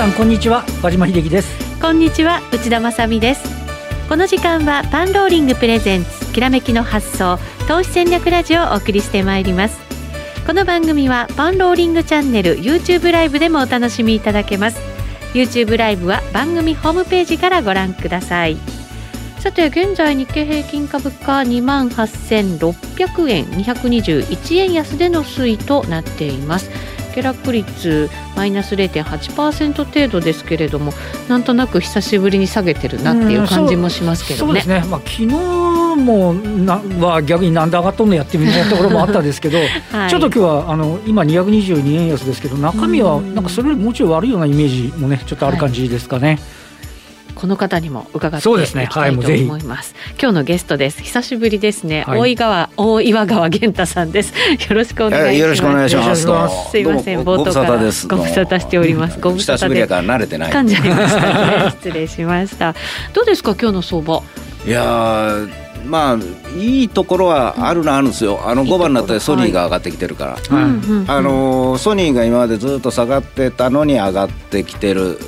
さんこんにちは。和島秀樹です。こんにちは内田まさです。この時間はパンローリングプレゼンツきらめきの発想投資戦略ラジオをお送りしてまいります。この番組はパンローリングチャンネル YouTube ライブでもお楽しみいただけます。YouTube ライブは番組ホームページからご覧ください。さて現在日経平均株価2万8600円221円安での推移となっています。下落率マイナス0.8%程度ですけれどもなんとなく久しぶりに下げてるなっていう感じもしますけどね。そうですね、まあ、昨日もなは逆になんで上がっとんのやってみたいなところもあったんですけど、はい、ちょっと今日はあの今222円安ですけど中身はなんかそれよりもうちょい悪いようなイメージもねちょっとある感じですかね。はいこの方にも伺っていきたいと思います。すねはい、今日のゲストです。久しぶりですね。はい、大井川大岩川源太さんです。よろしくお願いします。よろしくお願いします。すいません冒頭からご無沙汰しております。ご無沙汰で慣れてない。噛んじゃいました、ね、失礼しました。どうですか今日の相場？いやまあいいところはあるのあるんですよ、あの5番になったらソニーが上がってきてるから、はい、あのソニーが今までずっと下がってたのに上がってきてる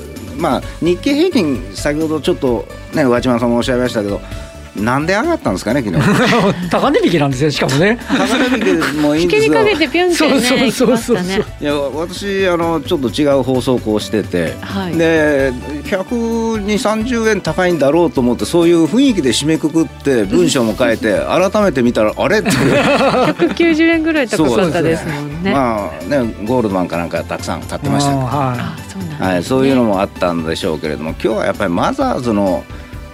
まあ、日経平均、先ほどちょっと、ね、和島さんもおっしゃいましたけど、なんで上がったんですかね、昨日 高値引きなんですね、しかもね。高値引きもいいんですよ。引きにかけてぴょんってね、そうそうそうそう。いや、私、あの、ちょっと違う放送をしてて。はい、で、百二三十円高いんだろうと思って、そういう雰囲気で締めくくって、文章も変えて、改めて見たら、あれって。百九十円ぐらい高かったですもんね。ねまあ、ね、ゴールドマンかなんかたくさん買ってました。はい、はい、そういうのもあったんでしょうけれども、今日はやっぱりマザーズの。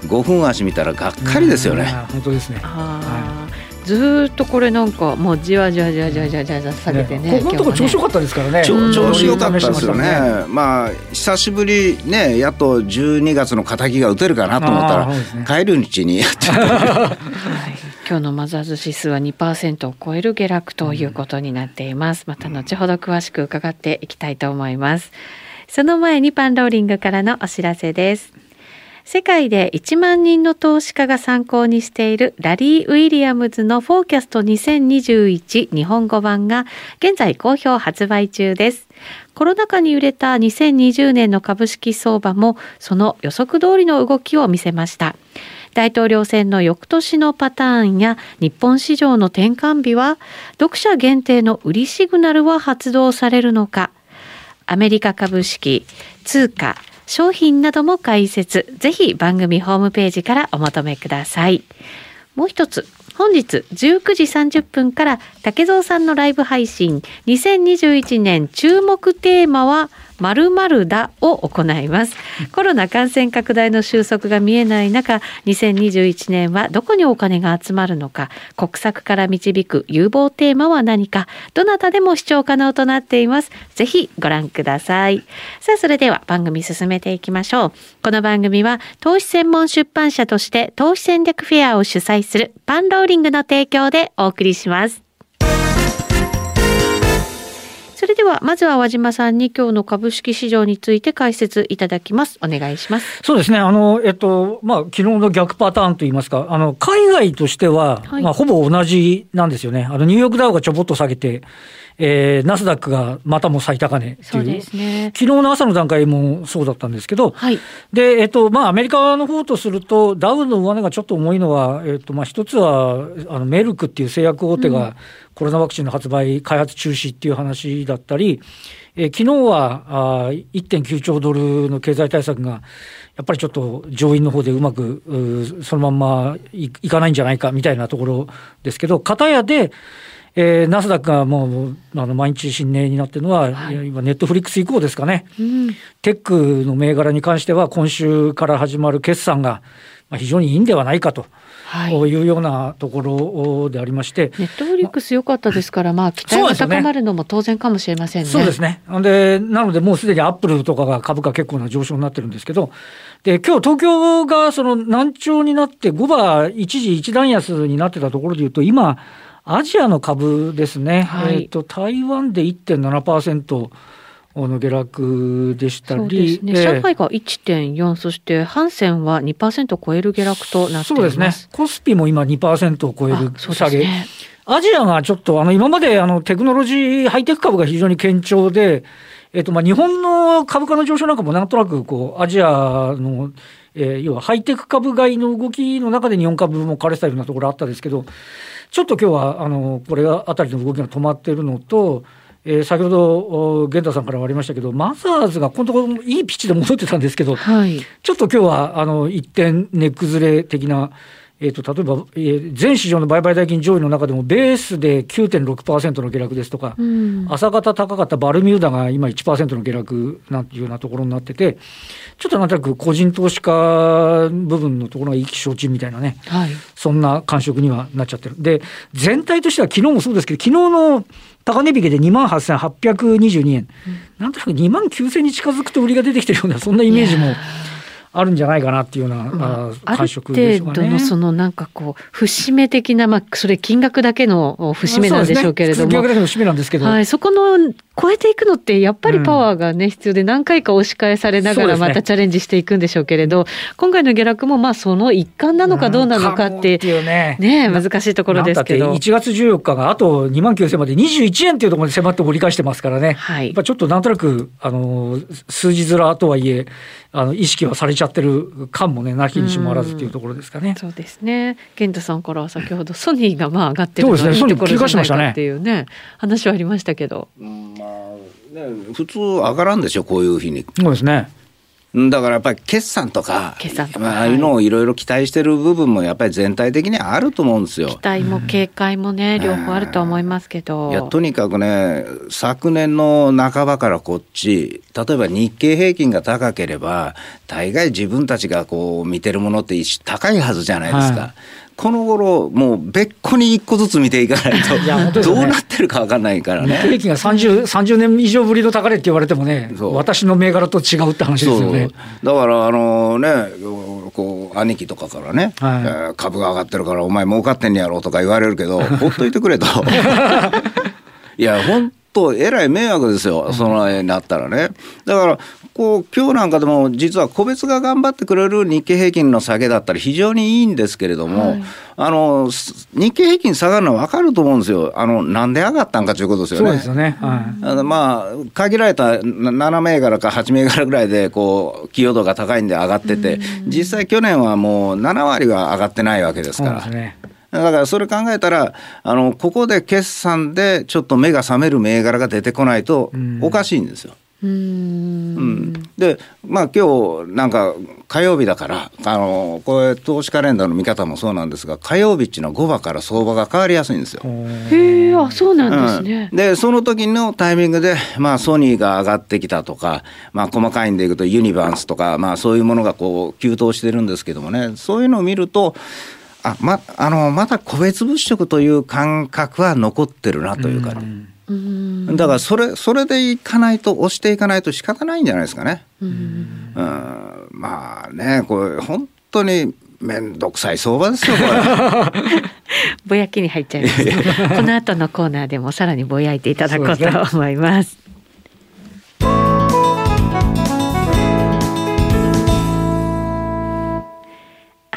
5分足見たらがっかりですよね。本当ですね。はい、ずっとこれなんかもうじわじわじわじわじわじわ下げてね。ねここのとこ調子良かったですからね。調子良かったですよね。まあ久しぶりねやっと12月の敵が打てるかなと思ったら、ね、帰る日にやっちゃった。はい今日のマザーズ指数は2%を超える下落ということになっています。また後ほど詳しく伺っていきたいと思います。その前にパンローリングからのお知らせです。世界で1万人の投資家が参考にしているラリー・ウィリアムズのフォーキャスト2021日本語版が現在好評発売中です。コロナ禍に揺れた2020年の株式相場もその予測通りの動きを見せました。大統領選の翌年のパターンや日本市場の転換日は読者限定の売りシグナルは発動されるのかアメリカ株式、通貨、商品なども解説、ぜひ番組ホームページからお求めください。もう一つ、本日19時30分から竹蔵さんのライブ配信。2021年注目テーマは〇〇だを行います。コロナ感染拡大の収束が見えない中、2021年はどこにお金が集まるのか、国策から導く有望テーマは何か、どなたでも視聴可能となっています。ぜひご覧ください。さあ、それでは番組進めていきましょう。この番組は投資専門出版社として投資戦略フェアを主催するパンローリングの提供でお送りします。れではまずは和島さんに今日の株式市場について解説いただきます。お願いします。そうですね。あのえっとまあ昨日の逆パターンといいますか、あの海外としては、はい、まあほぼ同じなんですよね。あのニューヨークダウがちょぼっと下げて。えー、ナスダックがまたも最高値っていう、ね、昨日の朝の段階もそうだったんですけど、はい、で、えっと、まあ、アメリカの方とすると、ダウの上値がちょっと重いのは、えっと、まあ、一つは、あの、メルクっていう製薬大手が、コロナワクチンの発売、開発中止っていう話だったり、えー、昨日はあ1.9兆ドルの経済対策が、やっぱりちょっと上院の方でうまく、うそのまんまいかないんじゃないかみたいなところですけど、片やで、えー、ナスダックがもうあの毎日新値になっているのは、はい、今、ネットフリックス以降ですかね、うん、テックの銘柄に関しては、今週から始まる決算が非常にいいんではないかと。はい、いうようなところでありまして、ネットフリックス良かったですから、まあ、期待が高まるのも当然かもしれませんね。そうですね。で、なので、もうすでにアップルとかが株価結構な上昇になってるんですけど、で、今日東京がその難聴になって、5番一時一段安になってたところでいうと、今、アジアの株ですね、はい、えーと、台湾で1.7%の下落でしたり、ね、上海が1.4、そしてハンセンは2%を超える下落となっています。そうですね、コスピも今2%を超える下げ。アジアがちょっとあの今まであのテクノロジーハイテク株が非常に堅調で、えっ、と、まあ、日本の株価の上昇なんかもなんとなく、こう、アジアの、えー、要はハイテク株買いの動きの中で日本株も枯れてたようなところあったんですけど、ちょっと今日は、あの、これあたりの動きが止まっているのと、えー、先ほど源太さんからもありましたけど、マザーズがこのところいいピッチで戻ってたんですけど、はい、ちょっと今日はあの一点値崩れ的な、えーと、例えば、えー、全市場の売買代金上位の中でも、ベースで9.6%の下落ですとか、うん、朝方高かったバルミューダが今1%の下落なんていうようなところになってて、ちょっとなんとなく個人投資家部分のところが意気消沈みたいなね、はい、そんな感触にはなっちゃってる。で、全体としては昨日もそうですけど、昨日の高値引けで2万8822円、うん、なんとなく2万9000に近づくと売りが出てきてるような、そんなイメージも。あるんじゃないかなっていうような、まあ、感触でしょうかね。ある程度のそのなんかこう節目的なまあそれ金額だけの節目なんでしょうけれども、金額だけの節目なんですけど、はい、そこの超えていくのってやっぱりパワーがね、うん、必要で何回か押し返されながらまたチャレンジしていくんでしょうけれど、ね、今回の下落もまあその一環なのかどうなのかって、うん、ねね難しいところですけど。1月14日があと2万9000まで21円っていうところまで迫って折り返してますからね、はい、やっぱちょっとなんとなくあの数字面とはいえあの意識はされちゃってる感もねなきにしもあらずっていうところですかね。うそうですね。健太さんからは先ほどソニーがまあ上がってるのがいいところじゃないかっていうね話はありましたけど。まあね普通上がらんでしょこういう日に。そうですね。だからやっぱり決算とか、ああいうのをいろいろ期待してる部分もやっぱり全体的にあると思うんですよ。期待も警戒もね、うん、両方あると思いますけど。いや、とにかくね、昨年の半ばからこっち、例えば日経平均が高ければ、大概自分たちがこう見てるものって高いはずじゃないですか。はいこの頃もう別個に一個ずつ見ていかないとね、どうなってるか分かんないからね。平均が 30, 30年以上ぶりの高値って言われてもね、私の銘柄と違うって話ですよね。だからあのね、こう兄貴とかからね、はい、えー、株が上がってるからお前儲かってんやろうとか言われるけど、ほっといてくれと。いや本当えらい迷惑ですよ、その絵になったらね。だからこう今日なんかでも実は個別が頑張ってくれる日経平均の下げだったら非常にいいんですけれども、はい、あの日経平均下がるのは分かると思うんですよ、あのなんで上がったんかということですよね。そうですよね、はい、あのまあ、限られた7銘柄か8銘柄ぐらいでこう寄与度が高いんで上がってて、実際去年はもう7割は上がってないわけですから。だからそれ考えたらあのここで決算でちょっと目が覚める銘柄が出てこないとおかしいんですよ。うん、でまあ今日なんか火曜日だからあのこれ投資カレンダーの見方もそうなんですが火曜日っていうのは5場から相場が変わりやすいんですよ。へえあそうなんですね。うん、でその時のタイミングで、まあ、ソニーが上がってきたとか、まあ、細かいんでいくとユニバースとか、まあ、そういうものがこう急騰してるんですけどもね。そういうのを見るとあまあのまだ個別物色という感覚は残ってるなというかね。うんだからそれそれでいかないと押していかないと仕方ないんじゃないですかね。うんまあねこれ本当に面倒くさい相場ですよこれ。ぼやきに入っちゃいます。この後のコーナーでもさらにぼやいていただこうと思います。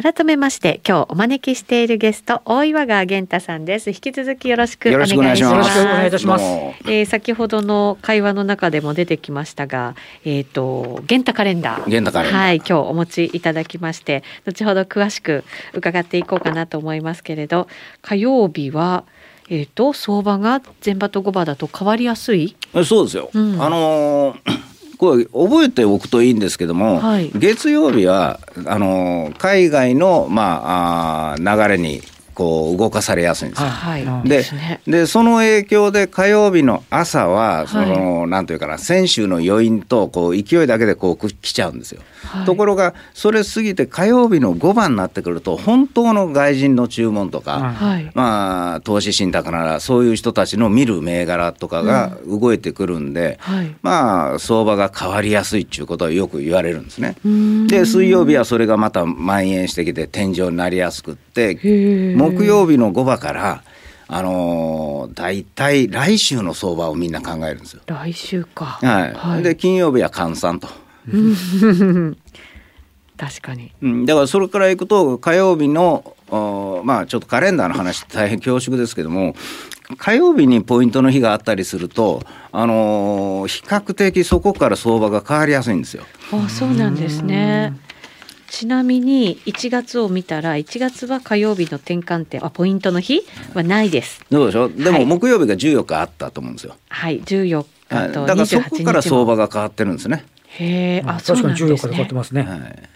改めまして今日お招きしているゲスト大岩川源太さんです。引き続きよろしくお願いします。よろしくお願いいたします、えー、先ほどの会話の中でも出てきましたがえっ、ー、と源太カレンダー。源太カレンダー。はい今日お持ちいただきまして後ほど詳しく伺っていこうかなと思いますけれど火曜日はえっ、ー、と相場が前場と後場だと変わりやすい？そうですよ、うん、あのーこれ覚えておくといいんですけども、はい、月曜日はあの海外の、まあ、あ流れにこう動かされやすいんですよ。はい、ででその影響で火曜日の朝はその、はい、なんというかな先週の余韻とこう勢いだけでこう来ちゃうんですよ。はい、ところがそれ過ぎて火曜日の5番になってくると本当の外人の注文とか、はい、まあ投資信託ならそういう人たちの見る銘柄とかが動いてくるんで、うんはい、まあ相場が変わりやすいっていうことはよく言われるんですね。で水曜日はそれがまた蔓延してきて天井になりやすくって木曜日の5番からあのー、大体来週の相場をみんな考えるんですよ。来週か。はい。はい、で金曜日は換算と。確かに、うん、だからそれからいくと火曜日のまあちょっとカレンダーの話大変恐縮ですけども火曜日にポイントの日があったりすると、あのー、比較的そこから相場が変わりやすいんですよ。あそうなんですね。ちなみに1月を見たら1月は火曜日の転換点あポイントの日はないです。どうでしょう？でも木曜日が14日あったと思うんですよ。はい14日とだからそこから相場が変わってるんですね。へえ、あ、確かに14日で変わってますね。はい、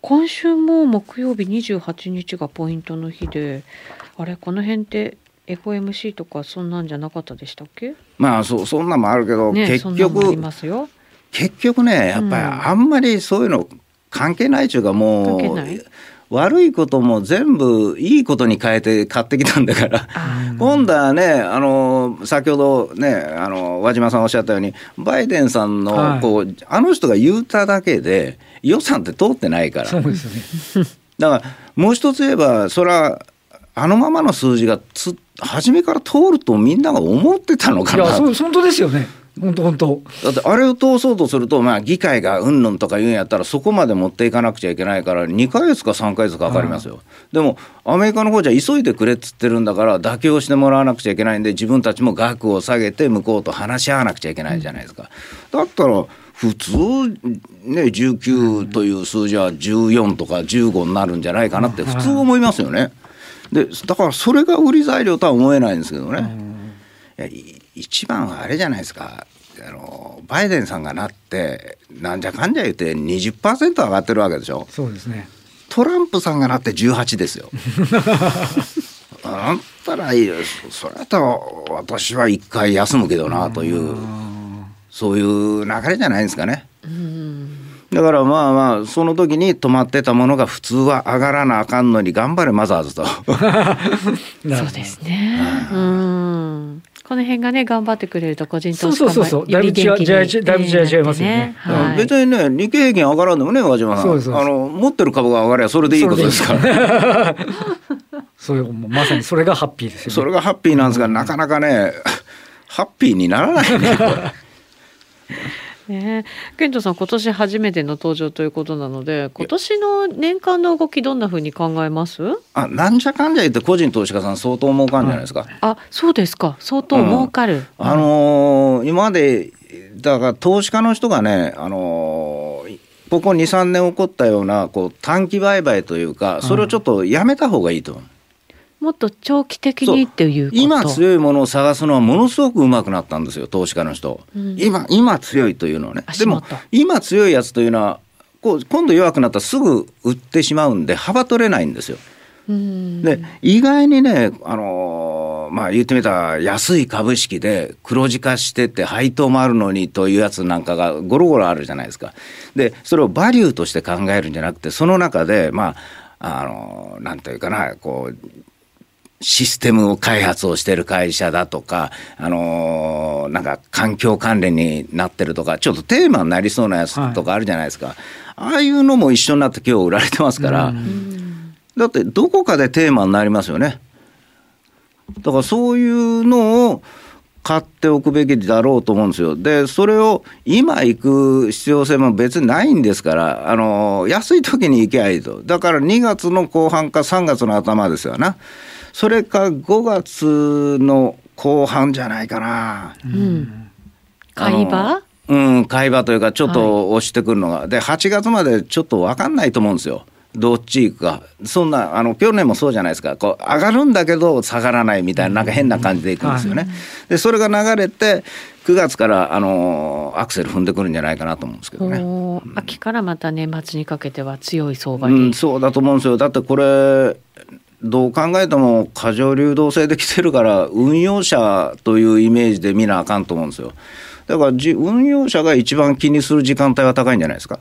今週も木曜日28日がポイントの日であれこの辺って FOMC とかそんなんじゃなかったでしたっけ？まあそそんなんもあるけど、ね、結局結局ねやっぱりあんまりそういうの関係ないというかもう悪いことも全部いいことに変えて買ってきたんだから 今度はねあの先ほどねあの和島さんおっしゃったようにバイデンさんのこう、はい、あの人が言うただけで予算って通ってないから。そうですね だからもう一つ言えばそれはあのままの数字がつ初めから通るとみんなが思ってたのかな。いや本当ですよね。本当本当だってあれを通そうとすると、まあ、議会がうんぬんとか言うんやったらそこまで持っていかなくちゃいけないから2か月か3か月かかりますよ、でもアメリカの方じゃ急いでくれっつってるんだから妥協してもらわなくちゃいけないんで自分たちも額を下げて向こうと話し合わなくちゃいけないじゃないですか。だったら普通ね19という数字は14とか15になるんじゃないかなって普通思いますよね。でだからそれが売り材料とは思えないんですけどね。一番はあれじゃないですか。あのバイデンさんがなってなんじゃかんじゃ言って20%上がってるわけでしょ。そうですね。トランプさんがなって18ですよ。あんたらいいそれだったら私は一回休むけどなというそういう流れじゃないですかね。だからまあまあその時に止まってたものが普通は上がらなあかんのに頑張れマザーズと。そうですね、うんこの辺がね頑張ってくれると個人投資家もそうそうそうだいぶ違いだいぶ違いますよね、はい、別にね日経平均上がらんでもね和島さん。あの持ってる株が上がればそれでいいことですから。そういうまさにそれがハッピーですよ、ね、それがハッピーなんですがなかなかねハッピーにならないねこれ。ね。健人さん今年初めての登場ということなので今年の年間の動きどんなふうに考えます？あなんじゃかんじゃ言って個人投資家さん相当儲かるんじゃないですか、あそうですか。相当儲かる、うん、あのー、今までだから投資家の人がねあのーここ2、3年起こったようなこう短期売買というか、それをちょっとやめた方がいいと思う。もっと長期的にっていう今強いものを探すのはものすごくうまくなったんですよ投資家の人、うん、今今強いというのはね。でも今強いやつというのはこう今度弱くなったらすぐ売ってしまうんで幅取れないんですよ。で意外にね、あのー、まあ言ってみたら安い株式で黒字化してて配当もあるのにというやつなんかがゴロゴロあるじゃないですか。でそれをバリューとして考えるんじゃなくてその中でまああのー、なんというかなこうシステム開発をしてる会社だとか、あのー、なんか環境関連になってるとか、ちょっとテーマになりそうなやつとかあるじゃないですか。はい、ああいうのも一緒になって今日売られてますから、だってどこかでテーマになりますよね。だからそういうのを買っておくべきだろうと思うんですよ。で、それを今行く必要性も別にないんですから、あの、安い時に行けばいいと。だから2月の後半か3月の頭ですよな。それか5月の後半じゃないかな。うん、買い場うん、買い場というか、ちょっと押してくるのが、はい、で、8月までちょっと分かんないと思うんですよ。どっち行くか。そんな、あの、去年もそうじゃないですか。こう、上がるんだけど下がらないみたいな、なんか変な感じでいくんですよね。で、それが流れて、9月から、あの、アクセル踏んでくるんじゃないかなと思うんですけどね。秋からまた年末にかけては強い相場に。うん、そうだと思うんですよ。だってこれ、どう考えても過剰流動性で来てるから運用者というイメージで見なあかんと思うんですよ。だから運用者が一番気にする時間帯は高いんじゃないですか。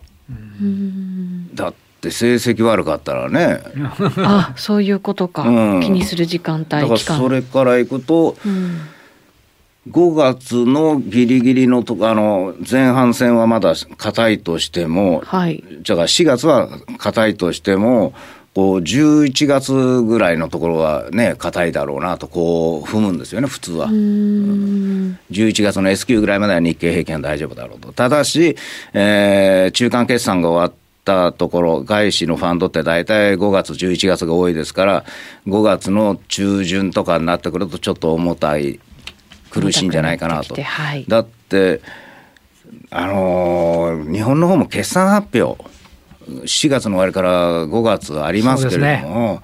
だって成績悪かったらね。あそういうことか、うん、気にする時間帯だからそれからいくと、うん。5月のギリギリのとあの前半戦はまだ硬いとしても、はい、じゃあ4月は硬いとしてもこう11月ぐらいのところはね硬いだろうなとこう踏むんですよね普通は。11月の S q ぐらいまでは日経平均は大丈夫だろうと。ただし、えー、中間決算が終わったところ、外資のファンドって大体5月、11月が多いですから、5月の中旬とかになってくると、ちょっと重たい、苦しいんじゃないかなと。はい、だって、あのー、日本の方も決算発表、4月の終わりから5月ありますけれども、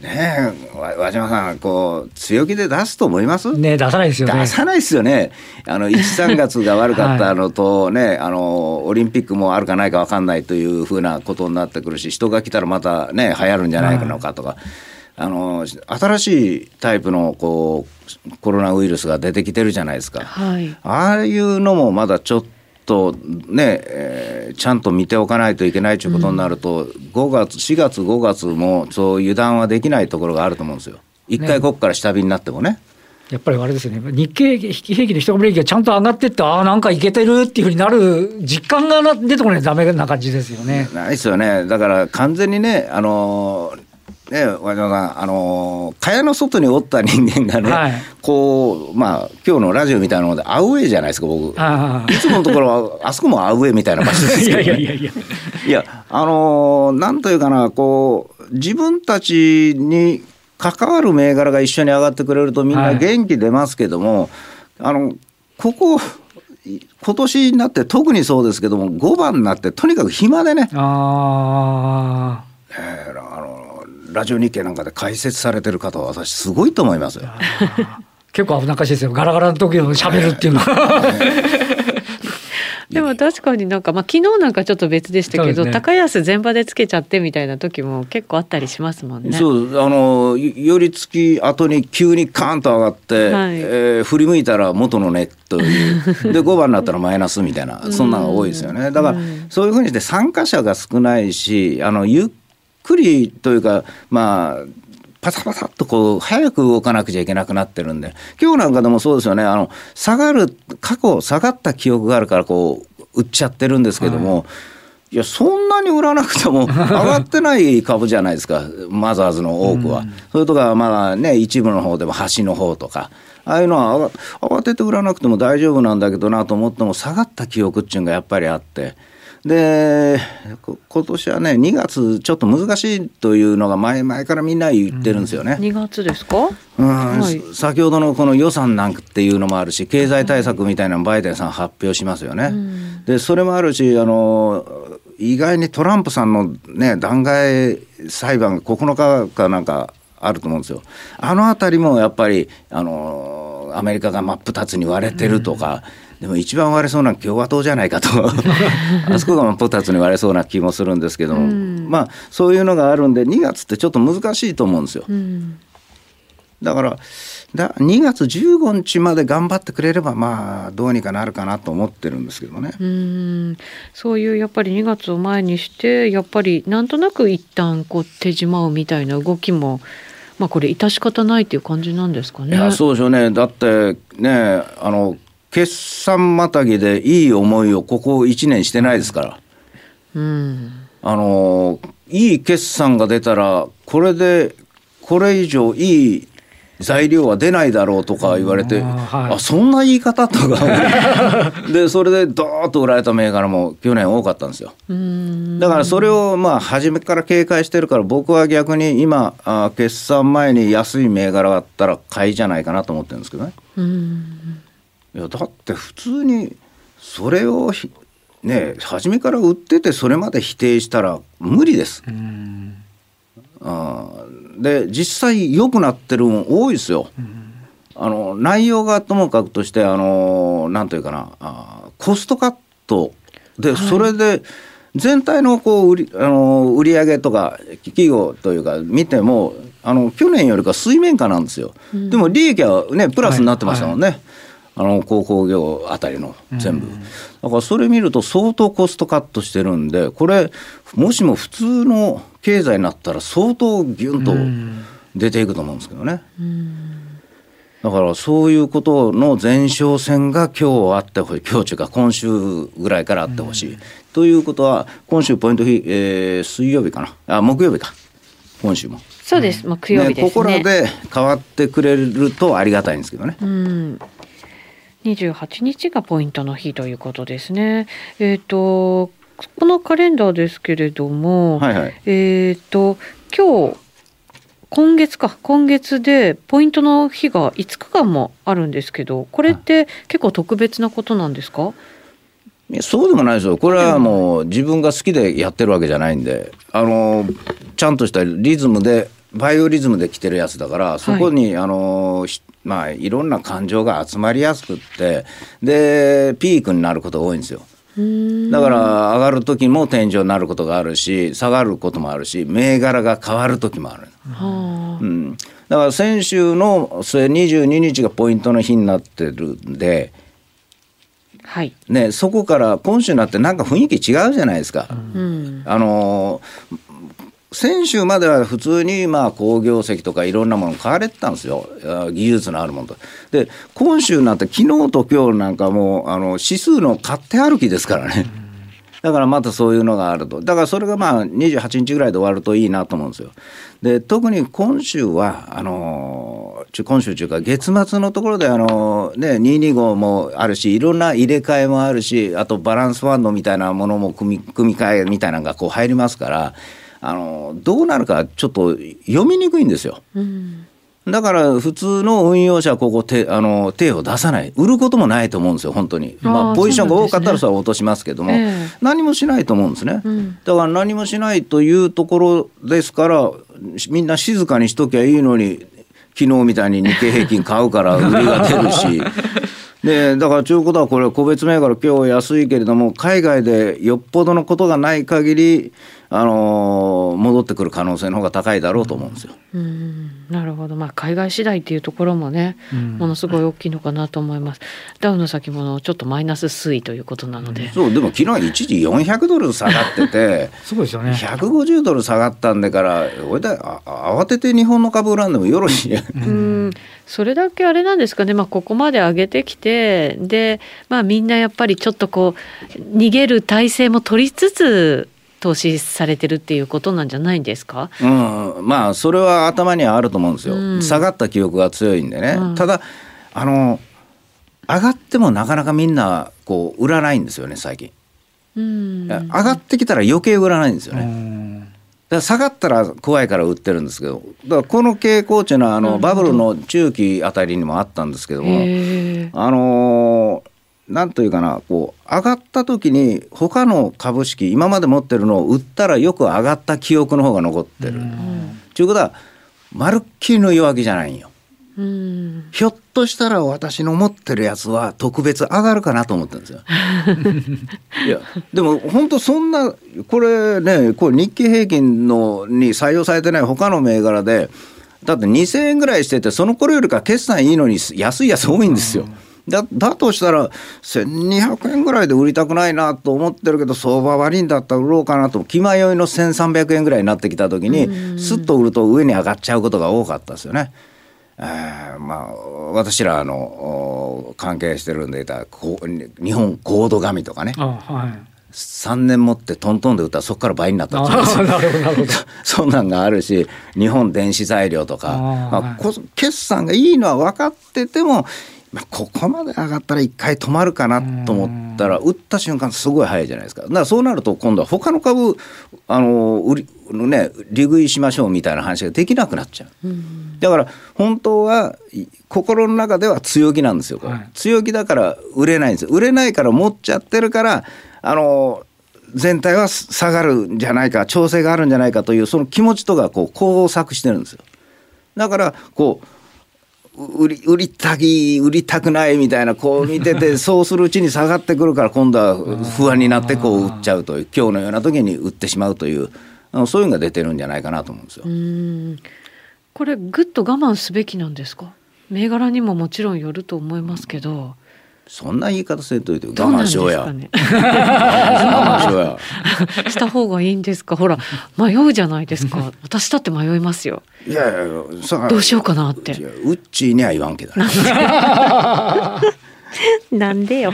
ねえ、和島さん、こう、強気で出すと思います？ね出さないですよね。出さないですよね。あの、1、3月が悪かったのとね、はい、あの、オリンピックもあるかないか分かんないというふうなことになってくるし、人が来たらまたね、流行るんじゃないのかとか。はいあの新しいタイプのこうコロナウイルスが出てきてるじゃないですか、はい、ああいうのもまだちょっとね、えー、ちゃんと見ておかないといけないということになると、うん、5月、4月、5月もそう油断はできないところがあると思うんですよ。一回ここから下火になってもね。やっぱりあれですよね、日経平均の一株利益がちゃんと上がってって、ああ、なんかいけてるっていうふうになる実感が出てこないとだめな感じですよね。ないですよね、だから完全にね、あのね、和島さん、あの蚊帳の外におった人間がね、はい、こう、まあ、今日のラジオみたいなので、アウェイじゃないですか、僕。いつものところは、あそこもアウェイみたいな場所ですけど、ね、いやいやいやいや。いや、あのなんというかな、こう、自分たちに関わる銘柄が一緒に上がってくれると、みんな元気出ますけども、はい、あの、ここ、今年になって特にそうですけども、5番になって、とにかく暇でね。ああ。えー、ラジオ日経なんかで解説されてる方は私すごいと思いますよ。結構危なっかしいですよ。ガラガラの時の喋るっていうのは。でも確かになんか、まあ、昨日なんかちょっと別でしたけど、ね、高安全場でつけちゃってみたいな時も結構あったりしますもんね。そうあの寄り付き後に急にカーンと上がって、はい、えー、振り向いたら元のねという で5番になったらマイナスみたいなそんなのが多いですよね。だから、そういうふうにして参加者が少ないしあのゆっくりというか、まあ、パサパサっとこう、早く動かなくちゃいけなくなってるんで、今日なんかでもそうですよね、あの、下がる、過去下がった記憶があるから、こう、売っちゃってるんですけども、はい。いや、そんなに売らなくても 上がってない株じゃないですか、マザーズの多くは。うん、それとか、まあね、一部の方でも橋の方とか、ああいうのは慌てて売らなくても大丈夫なんだけどなと思っても、下がった記憶っていうのがやっぱりあって。で、今年はね、2月、ちょっと難しいというのが前々からみんな言ってるんですよね。うん、2月ですか、うん、はい、先ほどのこの予算なんていうのもあるし、経済対策みたいなのバイデンさん発表しますよね。うん、で、それもあるし、あの、意外にトランプさんのね、弾劾裁判が9日かなんかあると思うんですよ。あのあたりもやっぱり、あの、アメリカが真っ二つに割れてるとか、うんでも一番割れそうな共和党じゃないかと あそこが真っ二つに割れそうな気もするんですけども、うん、まあそういうのがあるんで2月ってちょっと難しいと思うんですよ。うん、だからだ2月15日まで頑張ってくれればまあどうにかなるかなと思ってるんですけどね。うんそういうやっぱり2月を前にしてやっぱりなんとなく一旦こう手締まうみたいな動きもまあこれ致し方ないっていう感じなんですかね。いやそうでしょうね。だってねあの決算またぎでいい思いをここ1年してないですから。うん、あの、いい決算が出たら、これで、これ以上いい材料は出ないだろうとか言われて、はい、あそんな言い方とか。でそれでドーッと売られた銘柄も去年多かったんですよ。だからそれをまあ初めから警戒してるから僕は逆に今あ決算前に安い銘柄があったら買いじゃないかなと思ってるんですけどねいやだって普通にそれをね初めから売っててそれまで否定したら無理です。あで実際良くなってるも多いですよ。あの内容がともかくとしてあのなんというかなあコストカットで、それで全体のこう売りあの売上とか企業というか見てもあの去年よりか水面下なんですよ。でも利益はねプラスになってましたもんね。はいはいあの鉱工業あたりの全部、だからそれ見ると相当コストカットしてるんでこれもしも普通の経済になったら相当ギュンと出ていくと思うんですけどね。だからそういうことの前哨戦が今日あってほしい、今日というか今週ぐらいからあってほしい。ということは、今週ポイント日、えー、水曜日かな、あ木曜日か、今週も。そうです、木曜日ですね。ねここらで変わってくれるとありがたいんですけどね。うん28日がポイントの日ということですね。えっ、ー、とこのカレンダーですけれども、はいはい、えっ、と今日今月か今月でポイントの日が5日間もあるんですけどこれって結構特別なことなんですか？いやそうでもないですよ。これはもう自分が好きでやってるわけじゃないんであのちゃんとしたリズムでバイオリズムで来てるやつだからそこに、はい、あのまあいろんな感情が集まりやすくってでピークになることが多いんですよ。だから上がる時も天井になることがあるし下がることもあるし銘柄が変わる時もある、うん、だから先週のそれ22日がポイントの日になってるんで、はい。ね、そこから今週になってなんか雰囲気違うじゃないですか。うん、あの先週までは普通にまあ好業績とかいろんなもの買われてたんですよ技術のあるものと。で今週なって昨日と今日なんかもうあの指数の買って歩きですからね。だからまたそういうのがあると。だからそれがまあ28日ぐらいで終わるといいなと思うんですよ。で、特に今週は、あの、今週というか月末のところであの、ね、225もあるし、いろんな入れ替えもあるし、あとバランスファンドみたいなものも組み、組み替えみたいなのがこう入りますから、あのどうなるかちょっと読みにくいんですよ。うん。だから普通の運用者はここ手あの手を出さない。売ることもないと思うんですよ本当に。まあ、ポジションが多かったらそれは落としますけども、えー、何もしないと思うんですね、うん、だから何もしないというところですからみんな静かにしときゃいいのに昨日みたいに日経平均買うから 売りが出るし。でだからということはこれ個別銘柄今日安いけれども海外でよっぽどのことがない限りあの戻ってくる可能性の方が高いだろうと思うんですよ。うん。なるほど、まあ、海外次第っていうところもね、うん、ものすごい大きいのかなと思います。ダウの先物ちょっとマイナス推移ということなので、そうでも昨日一時400ドル下がってて すごいですよね。150ドル下がったんだから俺だ慌てて日本の株売らんでもよろしいうん。それだけあれなんですかね、まあ、ここまで上げてきてで、まあ、みんなやっぱりちょっとこう逃げる体制も取りつつ投資されてるっていうことなんじゃないんですか、うん、まあそれは頭にはあると思うんですよ、うん、下がった記憶が強いんでね、うん、ただあの上がってもなかなかみんなこう売らないんですよね最近、うん、上がってきたら余計売らないんですよね、だから下がったら怖いから売ってるんですけどだからこの傾向っていうのはあのバブルの中期あたりにもあったんですけどもあのーなんというかな、こう、上がった時に、他の株式、今まで持ってるのを売ったらよく上がった記憶の方が残ってる。ということは、まるっきりの弱気じゃないんよ。ひょっとしたら私の持ってるやつは特別上がるかなと思ってるんですよ。いやでも本当そんなこれねこれ日経平均のに採用されてない他の銘柄でだって2,000円ぐらいしててその頃よりか決算いいのに安いやつ多いんですよ。だだとしたら1200円ぐらいで売りたくないなと思ってるけど相場悪いんだったら売ろうかなと気迷いの1300円ぐらいになってきた時にすっと売ると上に上がっちゃうことが多かったですよね。えー、まあ私らあの関係してるんでいた日本コード紙とかね、はい、3年持ってトントンで売ったらそこから倍になったっていう。そんなんがあるし日本電子材料とか。まあ、決算がいいのは分かっててもまあ、ここまで上がったら一回止まるかなと思ったら打った瞬間すごい早いじゃないですか。だからそうなると今度は他の株あの売りね利食いしましょうみたいな話ができなくなっちゃう、だから本当は心の中では強気なんですよ、はい、強気だから売れないんです売れないから持っちゃってるからあの全体は下がるんじゃないか調整があるんじゃないかというその気持ちとかこう交錯してるんですよ。だからこう売り売りたき売りたくないみたいなこう見てて そうするうちに下がってくるから今度は不安になってこう売っちゃうという今日のような時に売ってしまうというそういうのが出てるんじゃないかなと思うんですよ。これぐっと我慢すべきなんですか？銘柄にももちろんよると思いますけど。そんな言い方せんといて我慢しようや。ね、我慢しようや。した方がいいんですか？ほら迷うじゃないですか。私だって迷いますよ。いやいやどうしようかなって。うっちーには言わんけど。なんでよ。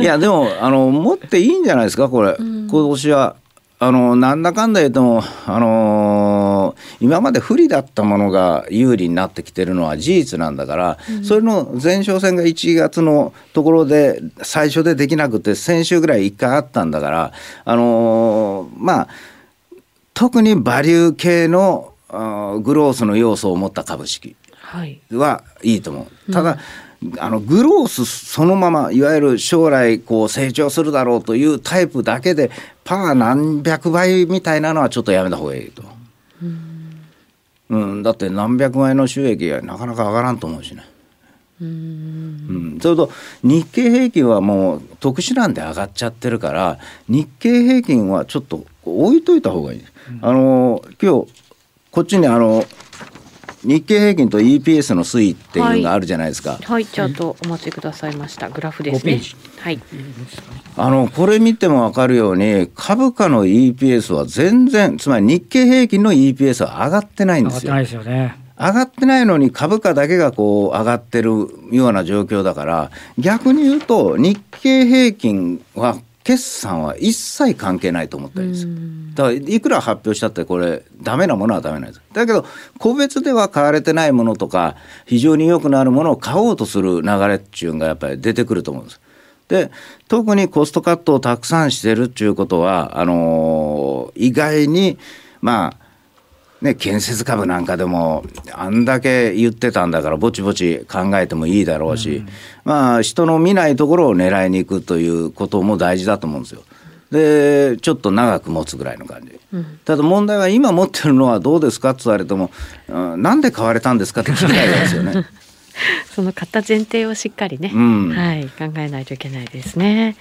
いやでもあの持っていいんじゃないですか？これ、うん、今年はあのなんだかんだ言っても、あのー、今まで不利だったものが有利になってきてるのは事実なんだから、うん、それの前哨戦が1月のところで最初でできなくて先週ぐらい1回あったんだから、あのー、まあ特にバリュー系のグロースの要素を持った株式はいいと思う。ただ、うんあのグロースそのままいわゆる将来こう成長するだろうというタイプだけでパー何百倍みたいなのはちょっとやめた方がいいと。うん、だって何百倍の収益はなかなか上がらんと思うしね。うん、それと日経平均はもう特殊なんで上がっちゃってるから日経平均はちょっと置いといた方がいい。あの今日こっちにあの日経平均と EPS の推移っていうのがあるじゃないですか。はい、はい、チャートお待ちくださいました。グラフですね。はい。あのこれ見てもわかるように株価の EPS は全然つまり日経平均の EPS は上がってないんですよ。上がってないですよね。上がってないのに株価だけがこう上がってるような状況だから逆に言うと日経平均は決算は一切関係ないと思ったりですだからいくら発表したってこれダメなものはダメなんです。だけど個別では買われてないものとか非常に良くなるものを買おうとする流れっていうのがやっぱり出てくると思うんです。で特にコストカットをたくさんしてるっていうことはあのー、意外にまあね、建設株なんかでもあんだけ言ってたんだからぼちぼち考えてもいいだろうし、うん、まあ人の見ないところを狙いに行くということも大事だと思うんですよ。でちょっと長く持つぐらいの感じ、うん、ただ問題は今持ってるのはどうですかって言われても、うん、なんで買われたんですかって聞きたいですよね。その買った前提をしっかりね、うん、はい、考えないといけないですね。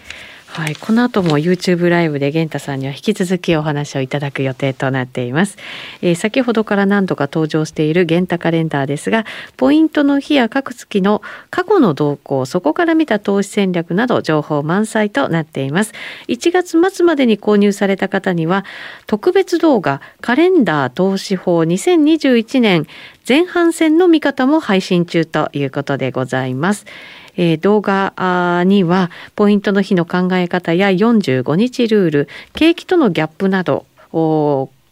はい、この後も YouTube ライブで源太さんには引き続きお話をいただく予定となっています、えー、先ほどから何度か登場している源太カレンダーですがポイントの日や各月の過去の動向そこから見た投資戦略など情報満載となっています。1月末までに購入された方には特別動画カレンダー投資法2021年前半戦の見方も配信中ということでございます。えー、動画にはポイントの日の考え方や45日ルール景気とのギャップなど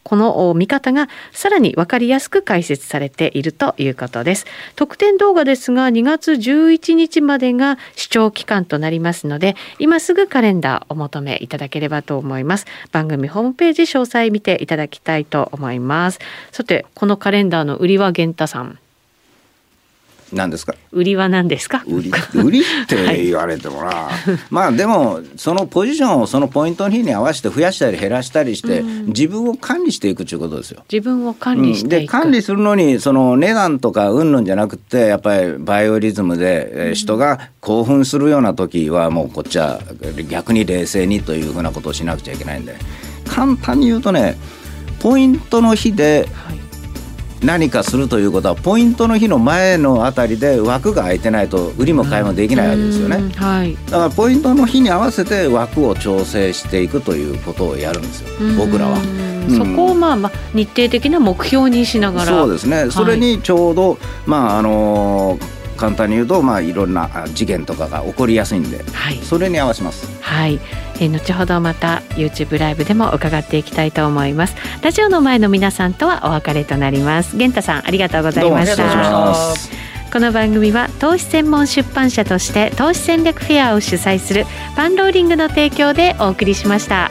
この見方がさらに分かりやすく解説されているということです。特典動画ですが2月11日までが視聴期間となりますので今すぐカレンダーお求めいただければと思います。番組ホームページ詳細見ていただきたいと思います。さてこのカレンダーの売りは源太さん。何ですか？売りは何ですか？売り。売りって言われてもな、はい、まあでもそのポジションをそのポイントの日に合わせて増やしたり減らしたりして、うん、自分を管理していくということですよ。自分を管理していく、うん、で管理するのにその値段とかうんぬんじゃなくてやっぱりバイオリズムで、えー、人が興奮するような時はもうこっちは逆に冷静にというふうなことをしなくちゃいけないんで。簡単に言うとねポイントの日で、はい何かするということはポイントの日の前のあたりで枠が空いてないと売りも買いもできないわけですよね、はい、だからポイントの日に合わせて枠を調整していくということをやるんですよ。僕らは。そこをまあまあ日程的な目標にしながら。そうですね、それにちょうど、まああのー簡単に言うと、まあ、いろんな事件とかが起こりやすいんで、はい、それに合わせます。はい、えー、後ほどまた YouTube ライブでも伺っていきたいと思います。ラジオの前の皆さんとはお別れとなります。源太さんありがとうございました。この番組は投資専門出版社として投資戦略フェアを主催するパンローリングの提供でお送りしました。